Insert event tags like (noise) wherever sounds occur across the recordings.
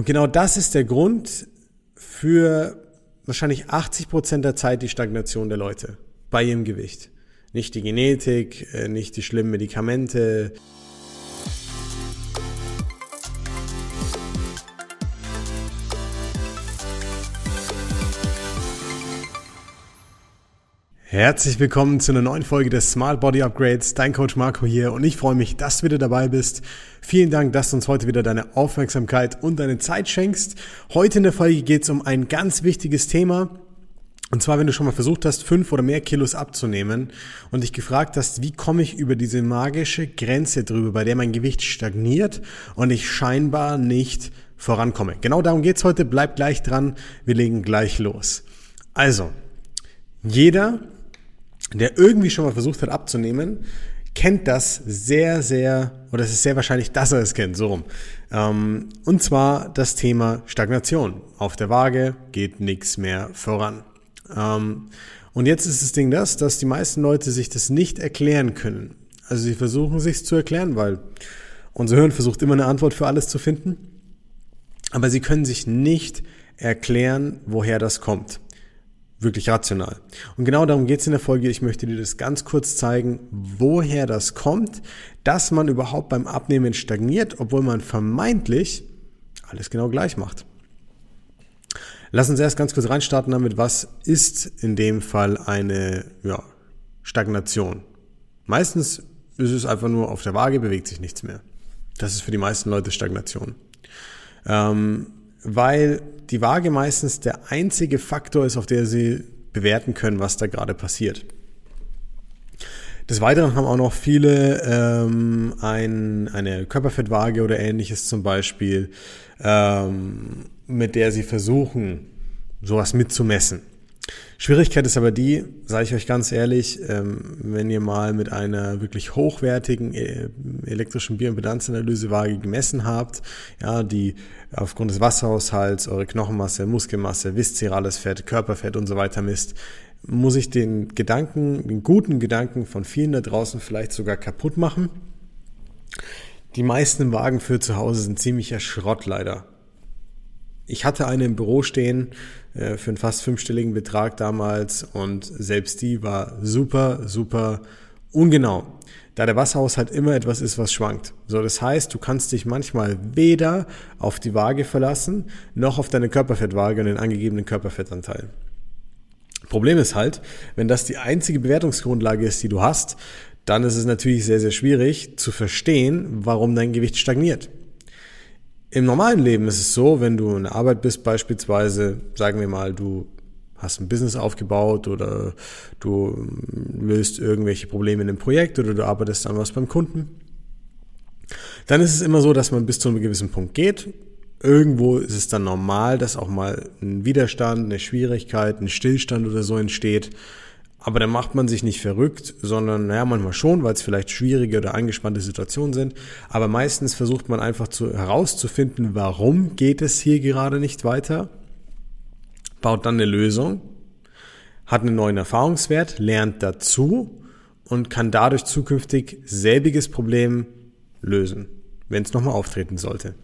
Und genau das ist der Grund für wahrscheinlich 80 Prozent der Zeit die Stagnation der Leute bei ihrem Gewicht. Nicht die Genetik, äh, nicht die schlimmen Medikamente. Herzlich willkommen zu einer neuen Folge des Smart Body Upgrades. Dein Coach Marco hier und ich freue mich, dass du wieder dabei bist. Vielen Dank, dass du uns heute wieder deine Aufmerksamkeit und deine Zeit schenkst. Heute in der Folge geht es um ein ganz wichtiges Thema. Und zwar, wenn du schon mal versucht hast, fünf oder mehr Kilos abzunehmen und dich gefragt hast, wie komme ich über diese magische Grenze drüber, bei der mein Gewicht stagniert und ich scheinbar nicht vorankomme. Genau darum geht's heute. Bleib gleich dran. Wir legen gleich los. Also, jeder der irgendwie schon mal versucht hat abzunehmen, kennt das sehr, sehr, oder es ist sehr wahrscheinlich, dass er es kennt, so rum. Ähm, und zwar das Thema Stagnation. Auf der Waage geht nichts mehr voran. Ähm, und jetzt ist das Ding das, dass die meisten Leute sich das nicht erklären können. Also sie versuchen sich zu erklären, weil unser Hirn versucht immer eine Antwort für alles zu finden. Aber sie können sich nicht erklären, woher das kommt wirklich rational. Und genau darum geht's in der Folge. Ich möchte dir das ganz kurz zeigen, woher das kommt, dass man überhaupt beim Abnehmen stagniert, obwohl man vermeintlich alles genau gleich macht. Lass uns erst ganz kurz reinstarten damit, was ist in dem Fall eine ja, Stagnation? Meistens ist es einfach nur auf der Waage, bewegt sich nichts mehr. Das ist für die meisten Leute Stagnation. Ähm, weil die Waage meistens der einzige Faktor ist, auf der sie bewerten können, was da gerade passiert. Des Weiteren haben auch noch viele ähm, ein, eine Körperfettwaage oder ähnliches zum Beispiel, ähm, mit der sie versuchen, sowas mitzumessen. Schwierigkeit ist aber die, sage ich euch ganz ehrlich, ähm, wenn ihr mal mit einer wirklich hochwertigen äh, elektrischen Bioimpedanzanalysewaage gemessen habt, ja, die aufgrund des Wasserhaushalts eure Knochenmasse, Muskelmasse, viszerales Fett, Körperfett und so weiter misst, muss ich den Gedanken, den guten Gedanken von vielen da draußen vielleicht sogar kaputt machen. Die meisten Wagen für zu Hause sind ziemlicher Schrott leider. Ich hatte eine im Büro stehen äh, für einen fast fünfstelligen Betrag damals und selbst die war super, super ungenau. Da der Wasserhaushalt immer etwas ist, was schwankt. So, das heißt, du kannst dich manchmal weder auf die Waage verlassen, noch auf deine Körperfettwaage und den angegebenen Körperfettanteil. Problem ist halt, wenn das die einzige Bewertungsgrundlage ist, die du hast, dann ist es natürlich sehr, sehr schwierig zu verstehen, warum dein Gewicht stagniert. Im normalen Leben ist es so, wenn du in der Arbeit bist beispielsweise, sagen wir mal, du hast ein Business aufgebaut oder du löst irgendwelche Probleme in einem Projekt oder du arbeitest an was beim Kunden, dann ist es immer so, dass man bis zu einem gewissen Punkt geht. Irgendwo ist es dann normal, dass auch mal ein Widerstand, eine Schwierigkeit, ein Stillstand oder so entsteht. Aber dann macht man sich nicht verrückt, sondern naja, manchmal schon, weil es vielleicht schwierige oder angespannte Situationen sind. Aber meistens versucht man einfach zu, herauszufinden, warum geht es hier gerade nicht weiter, baut dann eine Lösung, hat einen neuen Erfahrungswert, lernt dazu und kann dadurch zukünftig selbiges Problem lösen, wenn es nochmal auftreten sollte.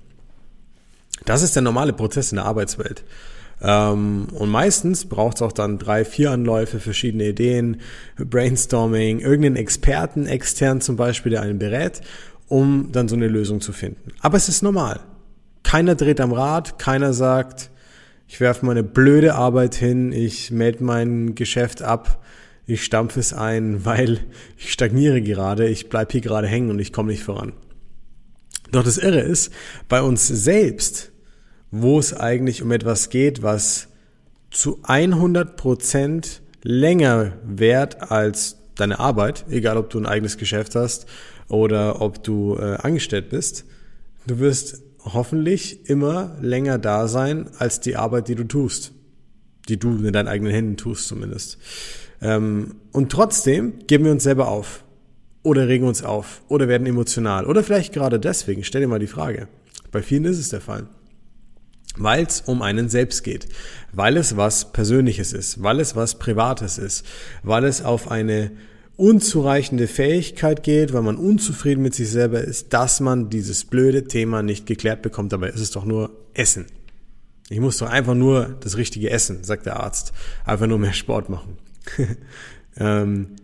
Das ist der normale Prozess in der Arbeitswelt. Ähm, und meistens braucht es auch dann drei, vier Anläufe, verschiedene Ideen, Brainstorming, irgendeinen Experten extern zum Beispiel, der einen berät, um dann so eine Lösung zu finden. Aber es ist normal. Keiner dreht am Rad, keiner sagt, ich werfe meine blöde Arbeit hin, ich melde mein Geschäft ab, ich stampfe es ein, (laughs) weil ich stagniere gerade, ich bleib hier gerade hängen und ich komme nicht voran. Doch das Irre ist, bei uns selbst wo es eigentlich um etwas geht, was zu 100 Prozent länger währt als deine Arbeit, egal ob du ein eigenes Geschäft hast oder ob du äh, angestellt bist. Du wirst hoffentlich immer länger da sein als die Arbeit, die du tust, die du in deinen eigenen Händen tust zumindest. Ähm, und trotzdem geben wir uns selber auf oder regen uns auf oder werden emotional oder vielleicht gerade deswegen. Stell dir mal die Frage. Bei vielen ist es der Fall weil es um einen selbst geht, weil es was Persönliches ist, weil es was Privates ist, weil es auf eine unzureichende Fähigkeit geht, weil man unzufrieden mit sich selber ist, dass man dieses blöde Thema nicht geklärt bekommt. Dabei ist es doch nur Essen. Ich muss doch einfach nur das Richtige essen, sagt der Arzt. Einfach nur mehr Sport machen. (laughs) ähm,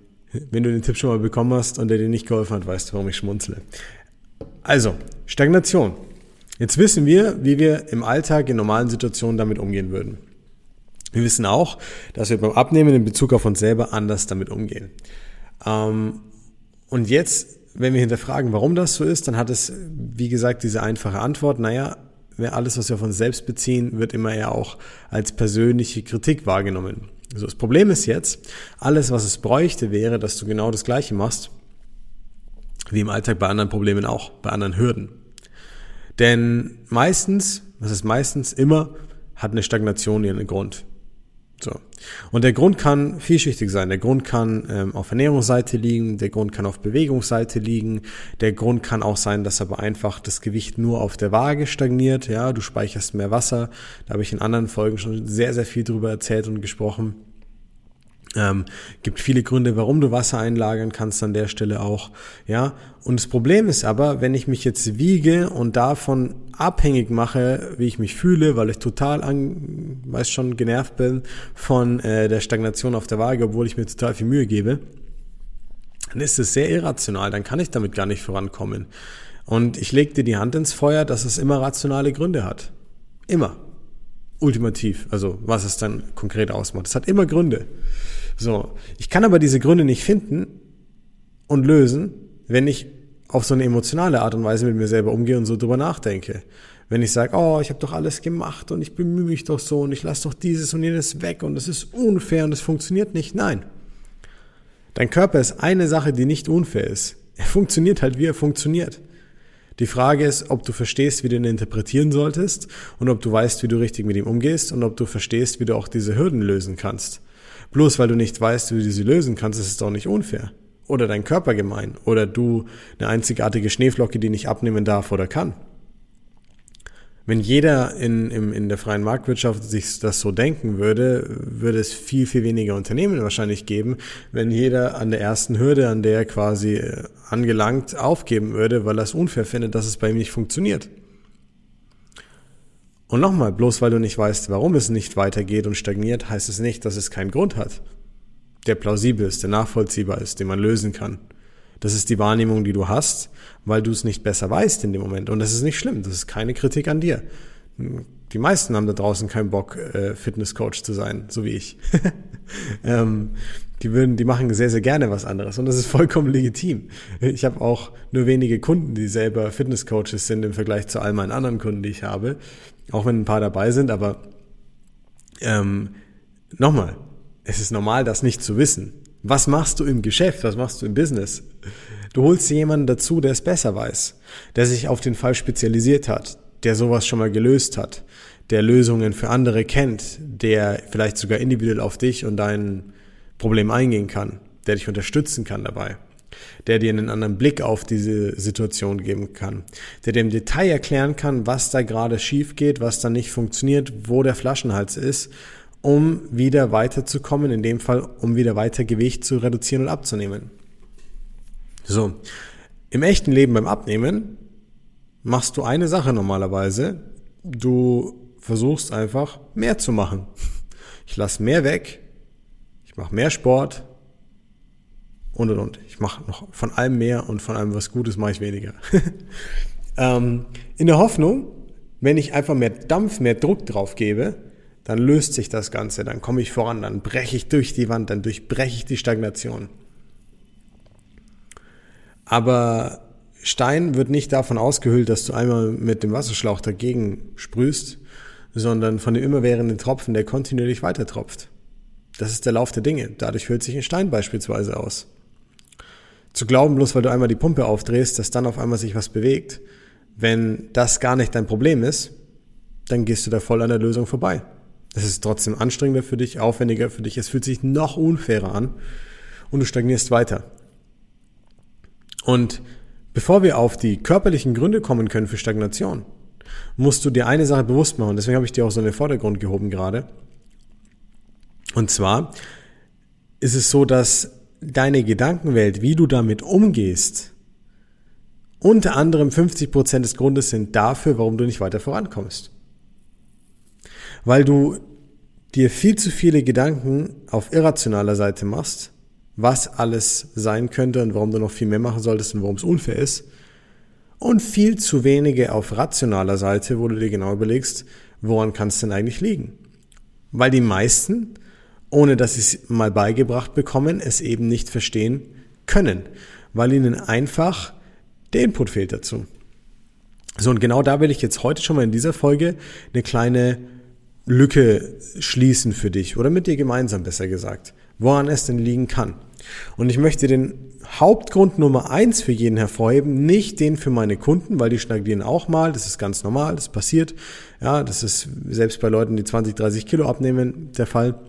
wenn du den Tipp schon mal bekommen hast und der dir nicht geholfen hat, weißt du, warum ich schmunzle. Also, Stagnation. Jetzt wissen wir, wie wir im Alltag in normalen Situationen damit umgehen würden. Wir wissen auch, dass wir beim Abnehmen in Bezug auf uns selber anders damit umgehen. Ähm, und jetzt, wenn wir hinterfragen, warum das so ist, dann hat es, wie gesagt, diese einfache Antwort, naja, alles, was wir uns selbst beziehen, wird immer ja auch als persönliche Kritik wahrgenommen. Also das Problem ist jetzt, alles, was es bräuchte, wäre, dass du genau das Gleiche machst, wie im Alltag bei anderen Problemen auch, bei anderen Hürden. Denn meistens, was ist meistens, immer hat eine Stagnation ihren Grund. So. Und der Grund kann vielschichtig sein. Der Grund kann ähm, auf Ernährungsseite liegen, der Grund kann auf Bewegungsseite liegen, der Grund kann auch sein, dass aber einfach das Gewicht nur auf der Waage stagniert. Ja, du speicherst mehr Wasser. Da habe ich in anderen Folgen schon sehr, sehr viel drüber erzählt und gesprochen. Ähm, gibt viele Gründe, warum du Wasser einlagern kannst an der Stelle auch. Ja, und das Problem ist aber, wenn ich mich jetzt wiege und davon abhängig mache, wie ich mich fühle, weil ich total an, weiß schon, genervt bin von äh, der Stagnation auf der Waage, obwohl ich mir total viel Mühe gebe, dann ist es sehr irrational. Dann kann ich damit gar nicht vorankommen. Und ich leg dir die Hand ins Feuer, dass es immer rationale Gründe hat. Immer. Ultimativ. Also was es dann konkret ausmacht. Es hat immer Gründe. So, ich kann aber diese Gründe nicht finden und lösen, wenn ich auf so eine emotionale Art und Weise mit mir selber umgehe und so drüber nachdenke. Wenn ich sage, oh, ich habe doch alles gemacht und ich bemühe mich doch so und ich lasse doch dieses und jenes weg und es ist unfair und es funktioniert nicht. Nein. Dein Körper ist eine Sache, die nicht unfair ist. Er funktioniert halt, wie er funktioniert. Die Frage ist, ob du verstehst, wie du ihn interpretieren solltest und ob du weißt, wie du richtig mit ihm umgehst und ob du verstehst, wie du auch diese Hürden lösen kannst. Bloß weil du nicht weißt, wie du sie lösen kannst, ist es doch nicht unfair. Oder dein Körper gemein. Oder du eine einzigartige Schneeflocke, die nicht abnehmen darf oder kann. Wenn jeder in, in, in der freien Marktwirtschaft sich das so denken würde, würde es viel, viel weniger Unternehmen wahrscheinlich geben, wenn jeder an der ersten Hürde, an der er quasi äh, angelangt, aufgeben würde, weil er es unfair findet, dass es bei ihm nicht funktioniert. Und nochmal, bloß weil du nicht weißt, warum es nicht weitergeht und stagniert, heißt es nicht, dass es keinen Grund hat, der plausibel ist, der nachvollziehbar ist, den man lösen kann. Das ist die Wahrnehmung, die du hast, weil du es nicht besser weißt in dem Moment. Und das ist nicht schlimm, das ist keine Kritik an dir. Die meisten haben da draußen keinen Bock, äh, Fitnesscoach zu sein, so wie ich. (laughs) ähm, die würden, die machen sehr, sehr gerne was anderes und das ist vollkommen legitim. Ich habe auch nur wenige Kunden, die selber Fitnesscoaches sind im Vergleich zu all meinen anderen Kunden, die ich habe. Auch wenn ein paar dabei sind, aber ähm, nochmal, es ist normal, das nicht zu wissen. Was machst du im Geschäft? Was machst du im Business? Du holst dir jemanden dazu, der es besser weiß, der sich auf den Fall spezialisiert hat, der sowas schon mal gelöst hat, der Lösungen für andere kennt, der vielleicht sogar individuell auf dich und dein Problem eingehen kann, der dich unterstützen kann dabei der dir einen anderen Blick auf diese Situation geben kann, der dir im Detail erklären kann, was da gerade schief geht, was da nicht funktioniert, wo der Flaschenhals ist, um wieder weiterzukommen, in dem Fall, um wieder weiter Gewicht zu reduzieren und abzunehmen. So. Im echten Leben beim Abnehmen machst du eine Sache normalerweise. Du versuchst einfach mehr zu machen. Ich lasse mehr weg, ich mache mehr Sport, und und und. Ich mache noch von allem mehr und von allem was Gutes mache ich weniger. (laughs) ähm, in der Hoffnung, wenn ich einfach mehr Dampf, mehr Druck drauf gebe, dann löst sich das Ganze, dann komme ich voran, dann breche ich durch die Wand, dann durchbreche ich die Stagnation. Aber Stein wird nicht davon ausgehöhlt, dass du einmal mit dem Wasserschlauch dagegen sprühst, sondern von dem immerwährenden Tropfen, der kontinuierlich weiter tropft. Das ist der Lauf der Dinge. Dadurch hüllt sich ein Stein beispielsweise aus. Zu glauben, bloß weil du einmal die Pumpe aufdrehst, dass dann auf einmal sich was bewegt, wenn das gar nicht dein Problem ist, dann gehst du da voll an der Lösung vorbei. Es ist trotzdem anstrengender für dich, aufwendiger für dich, es fühlt sich noch unfairer an und du stagnierst weiter. Und bevor wir auf die körperlichen Gründe kommen können für Stagnation, musst du dir eine Sache bewusst machen. Deswegen habe ich dir auch so in den Vordergrund gehoben gerade. Und zwar ist es so, dass deine Gedankenwelt, wie du damit umgehst, unter anderem 50 Prozent des Grundes sind dafür, warum du nicht weiter vorankommst. Weil du dir viel zu viele Gedanken auf irrationaler Seite machst, was alles sein könnte und warum du noch viel mehr machen solltest und warum es unfair ist, und viel zu wenige auf rationaler Seite, wo du dir genau überlegst, woran kann es denn eigentlich liegen? Weil die meisten, ohne dass sie es mal beigebracht bekommen, es eben nicht verstehen können, weil ihnen einfach der Input fehlt dazu. So, und genau da will ich jetzt heute schon mal in dieser Folge eine kleine Lücke schließen für dich oder mit dir gemeinsam besser gesagt, woran es denn liegen kann. Und ich möchte den Hauptgrund Nummer eins für jeden hervorheben, nicht den für meine Kunden, weil die stagnieren auch mal, das ist ganz normal, das passiert. Ja, das ist selbst bei Leuten, die 20, 30 Kilo abnehmen, der Fall.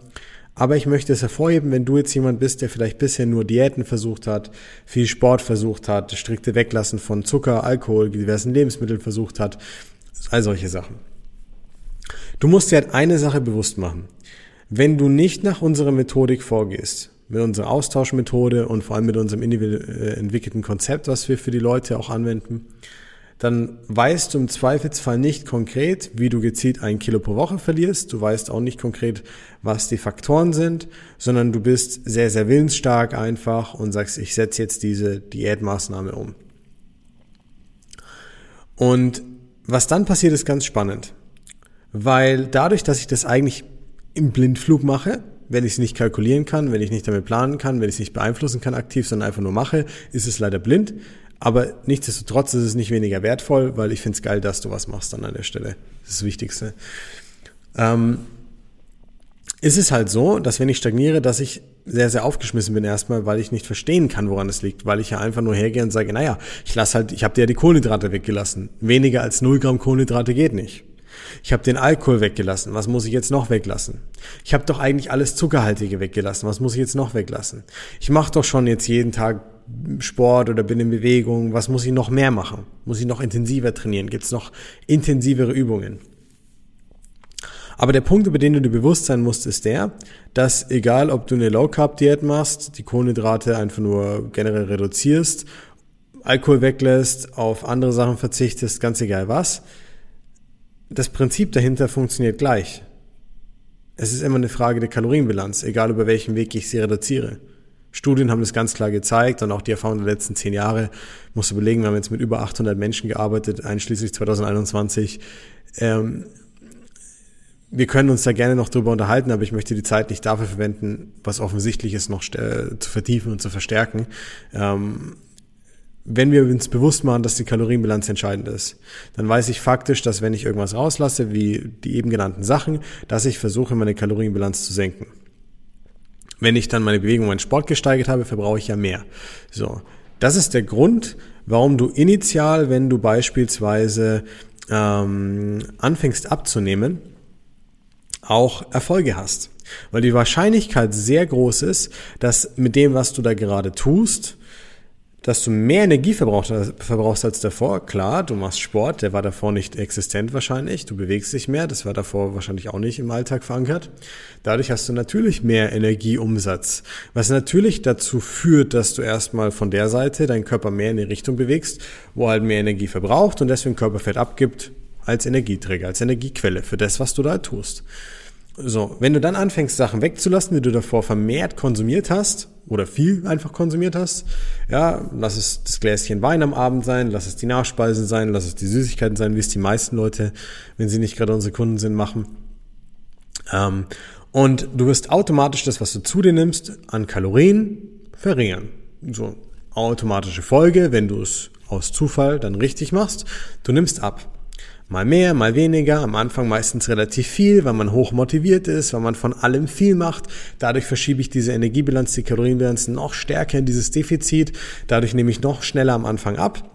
Aber ich möchte es hervorheben, wenn du jetzt jemand bist, der vielleicht bisher nur Diäten versucht hat, viel Sport versucht hat, strikte Weglassen von Zucker, Alkohol, diversen Lebensmitteln versucht hat, all solche Sachen. Du musst dir halt eine Sache bewusst machen. Wenn du nicht nach unserer Methodik vorgehst, mit unserer Austauschmethode und vor allem mit unserem individuell äh, entwickelten Konzept, was wir für die Leute auch anwenden, dann weißt du im Zweifelsfall nicht konkret, wie du gezielt ein Kilo pro Woche verlierst. Du weißt auch nicht konkret, was die Faktoren sind, sondern du bist sehr, sehr willensstark einfach und sagst, ich setze jetzt diese Diätmaßnahme um. Und was dann passiert, ist ganz spannend. Weil dadurch, dass ich das eigentlich im Blindflug mache, wenn ich es nicht kalkulieren kann, wenn ich nicht damit planen kann, wenn ich es nicht beeinflussen kann aktiv, sondern einfach nur mache, ist es leider blind. Aber nichtsdestotrotz ist es nicht weniger wertvoll, weil ich finde es geil, dass du was machst dann an der Stelle. Das ist das Wichtigste. Ähm, ist es halt so, dass wenn ich stagniere, dass ich sehr, sehr aufgeschmissen bin erstmal, weil ich nicht verstehen kann, woran es liegt, weil ich ja einfach nur hergehe und sage, naja, ich lasse halt, ich habe dir ja die Kohlenhydrate weggelassen. Weniger als 0 Gramm Kohlenhydrate geht nicht. Ich habe den Alkohol weggelassen. Was muss ich jetzt noch weglassen? Ich habe doch eigentlich alles Zuckerhaltige weggelassen. Was muss ich jetzt noch weglassen? Ich mache doch schon jetzt jeden Tag Sport oder bin in Bewegung. Was muss ich noch mehr machen? Muss ich noch intensiver trainieren? Gibt es noch intensivere Übungen? Aber der Punkt, über den du dir bewusst sein musst, ist der, dass egal, ob du eine Low-Carb-Diät machst, die Kohlenhydrate einfach nur generell reduzierst, Alkohol weglässt, auf andere Sachen verzichtest, ganz egal was, das Prinzip dahinter funktioniert gleich. Es ist immer eine Frage der Kalorienbilanz, egal über welchen Weg ich sie reduziere. Studien haben das ganz klar gezeigt und auch die Erfahrung der letzten zehn Jahre, musst du überlegen, wir haben jetzt mit über 800 Menschen gearbeitet, einschließlich 2021. Ähm, wir können uns da gerne noch drüber unterhalten, aber ich möchte die Zeit nicht dafür verwenden, was offensichtlich ist, noch äh, zu vertiefen und zu verstärken. Ähm, wenn wir uns bewusst machen, dass die Kalorienbilanz entscheidend ist, dann weiß ich faktisch, dass wenn ich irgendwas rauslasse, wie die eben genannten Sachen, dass ich versuche, meine Kalorienbilanz zu senken. Wenn ich dann meine Bewegung, meinen Sport gesteigert habe, verbrauche ich ja mehr. So. Das ist der Grund, warum du initial, wenn du beispielsweise ähm, anfängst abzunehmen, auch Erfolge hast. Weil die Wahrscheinlichkeit sehr groß ist, dass mit dem, was du da gerade tust, dass du mehr Energie verbrauchst, verbrauchst als davor. Klar, du machst Sport, der war davor nicht existent wahrscheinlich. Du bewegst dich mehr, das war davor wahrscheinlich auch nicht im Alltag verankert. Dadurch hast du natürlich mehr Energieumsatz, was natürlich dazu führt, dass du erstmal von der Seite deinen Körper mehr in die Richtung bewegst, wo halt mehr Energie verbraucht und deswegen Körperfett abgibt als Energieträger, als Energiequelle für das, was du da tust. So, wenn du dann anfängst, Sachen wegzulassen, die du davor vermehrt konsumiert hast, oder viel einfach konsumiert hast, ja, lass es das Gläschen Wein am Abend sein, lass es die Nachspeisen sein, lass es die Süßigkeiten sein, wie es die meisten Leute, wenn sie nicht gerade unsere Kunden sind, machen. Ähm, und du wirst automatisch das, was du zu dir nimmst, an Kalorien verringern. So, automatische Folge, wenn du es aus Zufall dann richtig machst, du nimmst ab. Mal mehr, mal weniger, am Anfang meistens relativ viel, weil man hoch motiviert ist, weil man von allem viel macht. Dadurch verschiebe ich diese Energiebilanz, die Kalorienbilanz noch stärker in dieses Defizit. Dadurch nehme ich noch schneller am Anfang ab.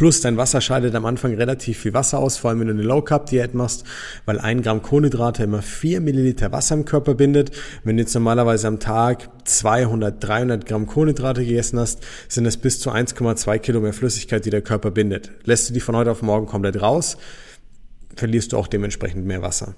Plus dein Wasser scheidet am Anfang relativ viel Wasser aus, vor allem wenn du eine Low Carb Diät machst, weil ein Gramm Kohlenhydrate immer vier Milliliter Wasser im Körper bindet. Wenn du jetzt normalerweise am Tag 200, 300 Gramm Kohlenhydrate gegessen hast, sind es bis zu 1,2 Kilo mehr Flüssigkeit, die der Körper bindet. Lässt du die von heute auf morgen komplett raus, verlierst du auch dementsprechend mehr Wasser.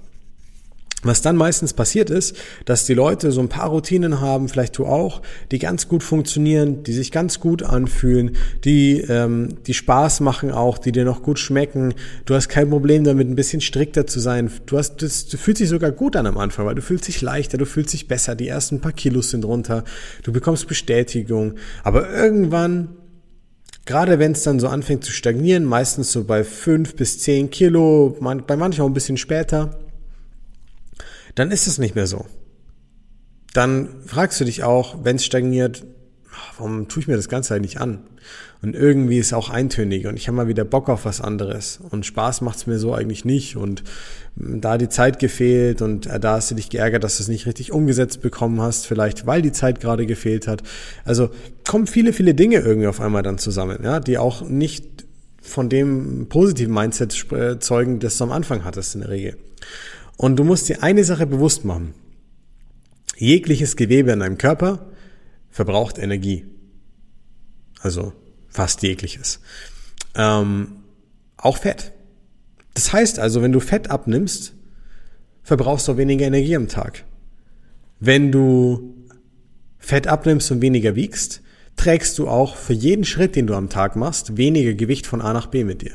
Was dann meistens passiert ist, dass die Leute so ein paar Routinen haben, vielleicht du auch, die ganz gut funktionieren, die sich ganz gut anfühlen, die, ähm, die Spaß machen auch, die dir noch gut schmecken. Du hast kein Problem damit, ein bisschen strikter zu sein. Du hast, das, du fühlst dich sogar gut an am Anfang, weil du fühlst dich leichter, du fühlst dich besser. Die ersten paar Kilos sind runter. Du bekommst Bestätigung. Aber irgendwann Gerade wenn es dann so anfängt zu stagnieren, meistens so bei fünf bis zehn Kilo, bei manchen auch ein bisschen später, dann ist es nicht mehr so. Dann fragst du dich auch, wenn es stagniert, warum tue ich mir das Ganze eigentlich an? Und irgendwie ist es auch eintönig und ich habe mal wieder Bock auf was anderes. Und Spaß macht es mir so eigentlich nicht. Und da die Zeit gefehlt und äh, da hast du dich geärgert, dass du es nicht richtig umgesetzt bekommen hast, vielleicht weil die Zeit gerade gefehlt hat. Also kommen viele, viele Dinge irgendwie auf einmal dann zusammen, ja, die auch nicht von dem positiven Mindset äh, zeugen, das du am Anfang hattest in der Regel. Und du musst dir eine Sache bewusst machen. Jegliches Gewebe in deinem Körper verbraucht Energie. Also fast jegliches. Ähm, auch Fett. Das heißt also, wenn du Fett abnimmst, verbrauchst du weniger Energie am Tag. Wenn du Fett abnimmst und weniger wiegst, trägst du auch für jeden Schritt, den du am Tag machst, weniger Gewicht von A nach B mit dir.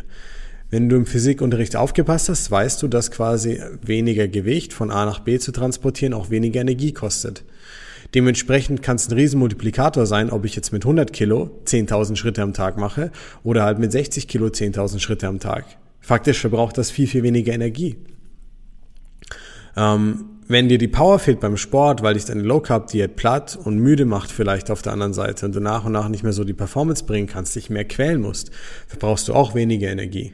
Wenn du im Physikunterricht aufgepasst hast, weißt du, dass quasi weniger Gewicht von A nach B zu transportieren auch weniger Energie kostet. Dementsprechend kann es ein Riesenmultiplikator sein, ob ich jetzt mit 100 Kilo 10.000 Schritte am Tag mache oder halt mit 60 Kilo 10.000 Schritte am Tag. Faktisch verbraucht das viel, viel weniger Energie. Ähm, wenn dir die Power fehlt beim Sport, weil dich deine Low Carb Diät platt und müde macht vielleicht auf der anderen Seite und du nach und nach nicht mehr so die Performance bringen kannst, dich mehr quälen musst, verbrauchst du auch weniger Energie.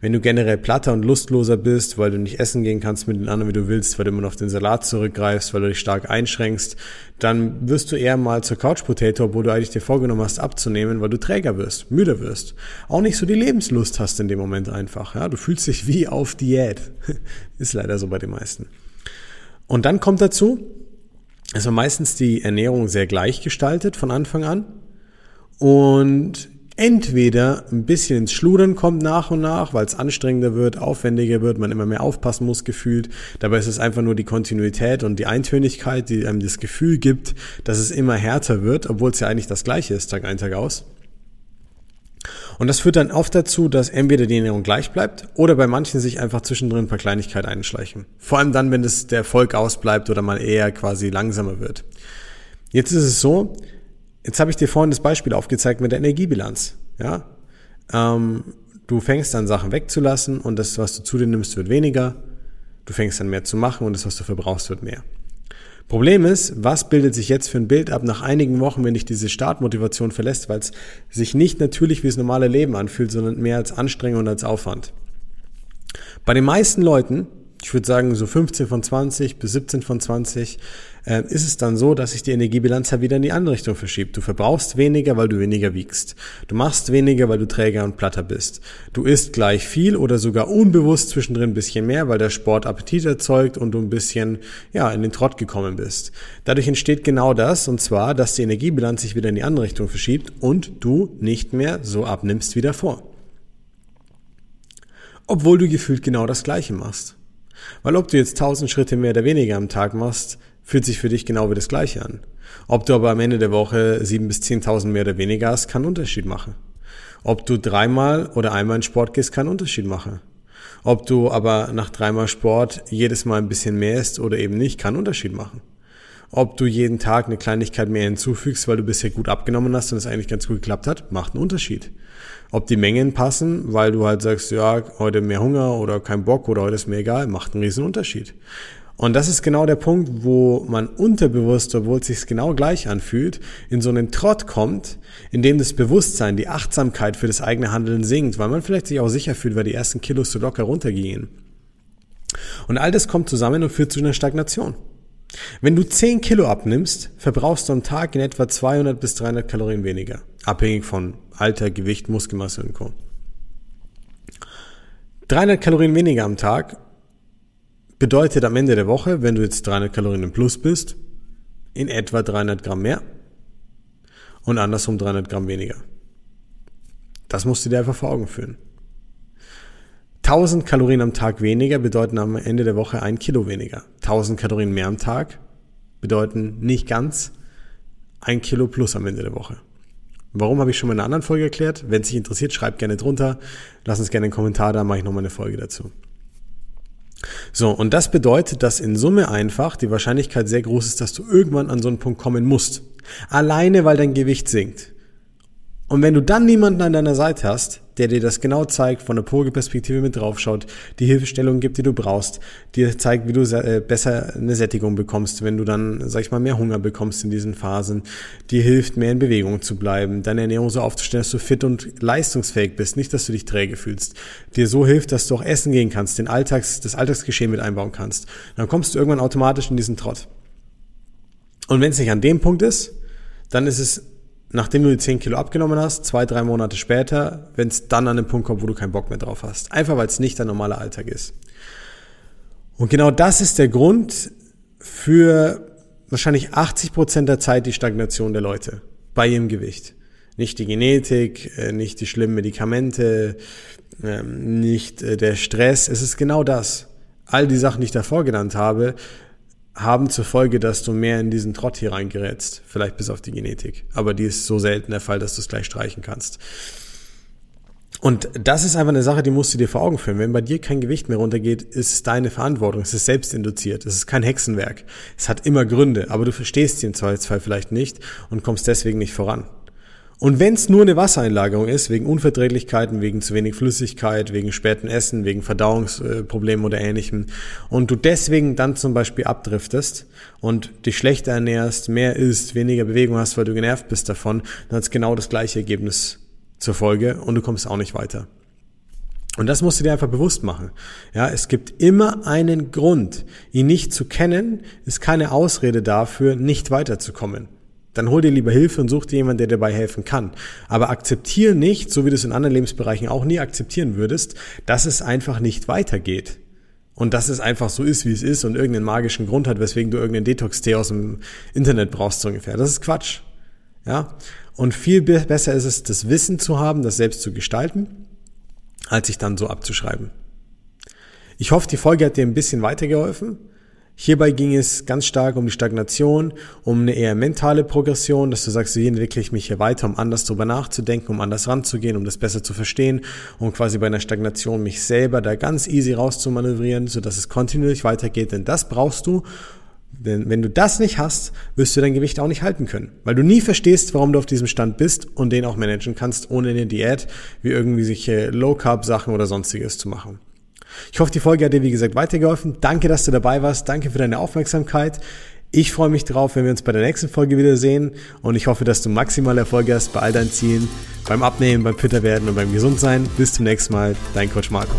Wenn du generell platter und lustloser bist, weil du nicht essen gehen kannst mit den anderen, wie du willst, weil du immer noch auf den Salat zurückgreifst, weil du dich stark einschränkst, dann wirst du eher mal zur Couch Potato, obwohl du eigentlich dir vorgenommen hast abzunehmen, weil du träger wirst, müder wirst. Auch nicht so die Lebenslust hast in dem Moment einfach. Ja? Du fühlst dich wie auf Diät. (laughs) Ist leider so bei den meisten. Und dann kommt dazu, es war meistens die Ernährung sehr gleich gestaltet von Anfang an. Und entweder ein bisschen ins Schludern kommt nach und nach, weil es anstrengender wird, aufwendiger wird, man immer mehr aufpassen muss gefühlt. Dabei ist es einfach nur die Kontinuität und die Eintönigkeit, die einem das Gefühl gibt, dass es immer härter wird, obwohl es ja eigentlich das gleiche ist, Tag ein, Tag aus. Und das führt dann oft dazu, dass entweder die Ernährung gleich bleibt oder bei manchen sich einfach zwischendrin ein paar Kleinigkeiten einschleichen. Vor allem dann, wenn es der Erfolg ausbleibt oder mal eher quasi langsamer wird. Jetzt ist es so, Jetzt habe ich dir vorhin das Beispiel aufgezeigt mit der Energiebilanz. Ja, ähm, du fängst an Sachen wegzulassen und das, was du zu dir nimmst, wird weniger. Du fängst an mehr zu machen und das, was du verbrauchst, wird mehr. Problem ist, was bildet sich jetzt für ein Bild ab nach einigen Wochen, wenn dich diese Startmotivation verlässt, weil es sich nicht natürlich wie das normale Leben anfühlt, sondern mehr als Anstrengung und als Aufwand. Bei den meisten Leuten ich würde sagen, so 15 von 20 bis 17 von 20, äh, ist es dann so, dass sich die Energiebilanz ja wieder in die andere Richtung verschiebt. Du verbrauchst weniger, weil du weniger wiegst. Du machst weniger, weil du träger und platter bist. Du isst gleich viel oder sogar unbewusst zwischendrin ein bisschen mehr, weil der Sport Appetit erzeugt und du ein bisschen, ja, in den Trott gekommen bist. Dadurch entsteht genau das, und zwar, dass die Energiebilanz sich wieder in die andere Richtung verschiebt und du nicht mehr so abnimmst wie davor. Obwohl du gefühlt genau das Gleiche machst. Weil ob du jetzt 1000 Schritte mehr oder weniger am Tag machst, fühlt sich für dich genau wie das Gleiche an. Ob du aber am Ende der Woche 7.000 bis 10.000 mehr oder weniger hast, kann Unterschied machen. Ob du dreimal oder einmal in Sport gehst, kann Unterschied machen. Ob du aber nach dreimal Sport jedes Mal ein bisschen mehr isst oder eben nicht, kann Unterschied machen. Ob du jeden Tag eine Kleinigkeit mehr hinzufügst, weil du bisher gut abgenommen hast und es eigentlich ganz gut geklappt hat, macht einen Unterschied. Ob die Mengen passen, weil du halt sagst, ja, heute mehr Hunger oder kein Bock oder heute ist mir egal, macht einen riesen Unterschied. Und das ist genau der Punkt, wo man unterbewusst, obwohl es sich genau gleich anfühlt, in so einen Trott kommt, in dem das Bewusstsein, die Achtsamkeit für das eigene Handeln sinkt, weil man vielleicht sich auch sicher fühlt, weil die ersten Kilos so locker runtergehen. Und all das kommt zusammen und führt zu einer Stagnation. Wenn du 10 Kilo abnimmst, verbrauchst du am Tag in etwa 200 bis 300 Kalorien weniger, abhängig von Alter, Gewicht, Muskelmasse und Co. 300 Kalorien weniger am Tag bedeutet am Ende der Woche, wenn du jetzt 300 Kalorien im Plus bist, in etwa 300 Gramm mehr und andersrum 300 Gramm weniger. Das musst du dir einfach vor Augen führen. 1000 Kalorien am Tag weniger bedeuten am Ende der Woche ein Kilo weniger. 1000 Kalorien mehr am Tag bedeuten nicht ganz ein Kilo plus am Ende der Woche. Warum habe ich schon mal in einer anderen Folge erklärt? Wenn es dich interessiert, schreib gerne drunter. Lass uns gerne einen Kommentar da, mache ich nochmal eine Folge dazu. So, und das bedeutet, dass in Summe einfach die Wahrscheinlichkeit sehr groß ist, dass du irgendwann an so einen Punkt kommen musst. Alleine, weil dein Gewicht sinkt. Und wenn du dann niemanden an deiner Seite hast, der dir das genau zeigt, von der Vogelperspektive mit draufschaut, die Hilfestellung gibt, die du brauchst, dir zeigt, wie du äh, besser eine Sättigung bekommst, wenn du dann, sag ich mal, mehr Hunger bekommst in diesen Phasen, dir hilft, mehr in Bewegung zu bleiben, deine Ernährung so aufzustellen, dass du fit und leistungsfähig bist, nicht, dass du dich träge fühlst, dir so hilft, dass du auch essen gehen kannst, den Alltags, das Alltagsgeschehen mit einbauen kannst, dann kommst du irgendwann automatisch in diesen Trott. Und wenn es nicht an dem Punkt ist, dann ist es nachdem du die 10 Kilo abgenommen hast, zwei, drei Monate später, wenn es dann an den Punkt kommt, wo du keinen Bock mehr drauf hast. Einfach weil es nicht dein normaler Alltag ist. Und genau das ist der Grund für wahrscheinlich 80 Prozent der Zeit die Stagnation der Leute bei ihrem Gewicht. Nicht die Genetik, äh, nicht die schlimmen Medikamente, ähm, nicht äh, der Stress. Es ist genau das. All die Sachen, die ich davor genannt habe, haben zur Folge, dass du mehr in diesen Trott hier reingerätst. Vielleicht bis auf die Genetik. Aber die ist so selten der Fall, dass du es gleich streichen kannst. Und das ist einfach eine Sache, die musst du dir vor Augen führen. Wenn bei dir kein Gewicht mehr runtergeht, ist es deine Verantwortung. Es ist selbstinduziert. Es ist kein Hexenwerk. Es hat immer Gründe, aber du verstehst sie im Zweifelsfall vielleicht nicht und kommst deswegen nicht voran. Und wenn es nur eine Wassereinlagerung ist, wegen Unverträglichkeiten, wegen zu wenig Flüssigkeit, wegen späten Essen, wegen Verdauungsproblemen oder ähnlichem, und du deswegen dann zum Beispiel abdriftest und dich schlechter ernährst, mehr isst, weniger Bewegung hast, weil du genervt bist davon, dann hat es genau das gleiche Ergebnis zur Folge und du kommst auch nicht weiter. Und das musst du dir einfach bewusst machen. Ja, es gibt immer einen Grund. Ihn nicht zu kennen, ist keine Ausrede dafür, nicht weiterzukommen dann hol dir lieber Hilfe und such dir jemanden, der dir dabei helfen kann. Aber akzeptiere nicht, so wie du es in anderen Lebensbereichen auch nie akzeptieren würdest, dass es einfach nicht weitergeht. Und dass es einfach so ist, wie es ist und irgendeinen magischen Grund hat, weswegen du irgendeinen Detox-Tee aus dem Internet brauchst, so ungefähr. Das ist Quatsch. Ja? Und viel besser ist es, das Wissen zu haben, das selbst zu gestalten, als sich dann so abzuschreiben. Ich hoffe, die Folge hat dir ein bisschen weitergeholfen. Hierbei ging es ganz stark um die Stagnation, um eine eher mentale Progression, dass du sagst, wie entwickle ich mich hier weiter, um anders drüber nachzudenken, um anders ranzugehen, um das besser zu verstehen, um quasi bei einer Stagnation mich selber da ganz easy rauszumanövrieren, sodass es kontinuierlich weitergeht, denn das brauchst du, denn wenn du das nicht hast, wirst du dein Gewicht auch nicht halten können, weil du nie verstehst, warum du auf diesem Stand bist und den auch managen kannst, ohne eine Diät, wie irgendwie sich Low Carb Sachen oder sonstiges zu machen. Ich hoffe, die Folge hat dir, wie gesagt, weitergeholfen. Danke, dass du dabei warst. Danke für deine Aufmerksamkeit. Ich freue mich drauf, wenn wir uns bei der nächsten Folge wiedersehen und ich hoffe, dass du maximal Erfolg hast bei all deinen Zielen, beim Abnehmen, beim Fitter werden und beim Gesundsein. Bis zum nächsten Mal, dein Coach Marco.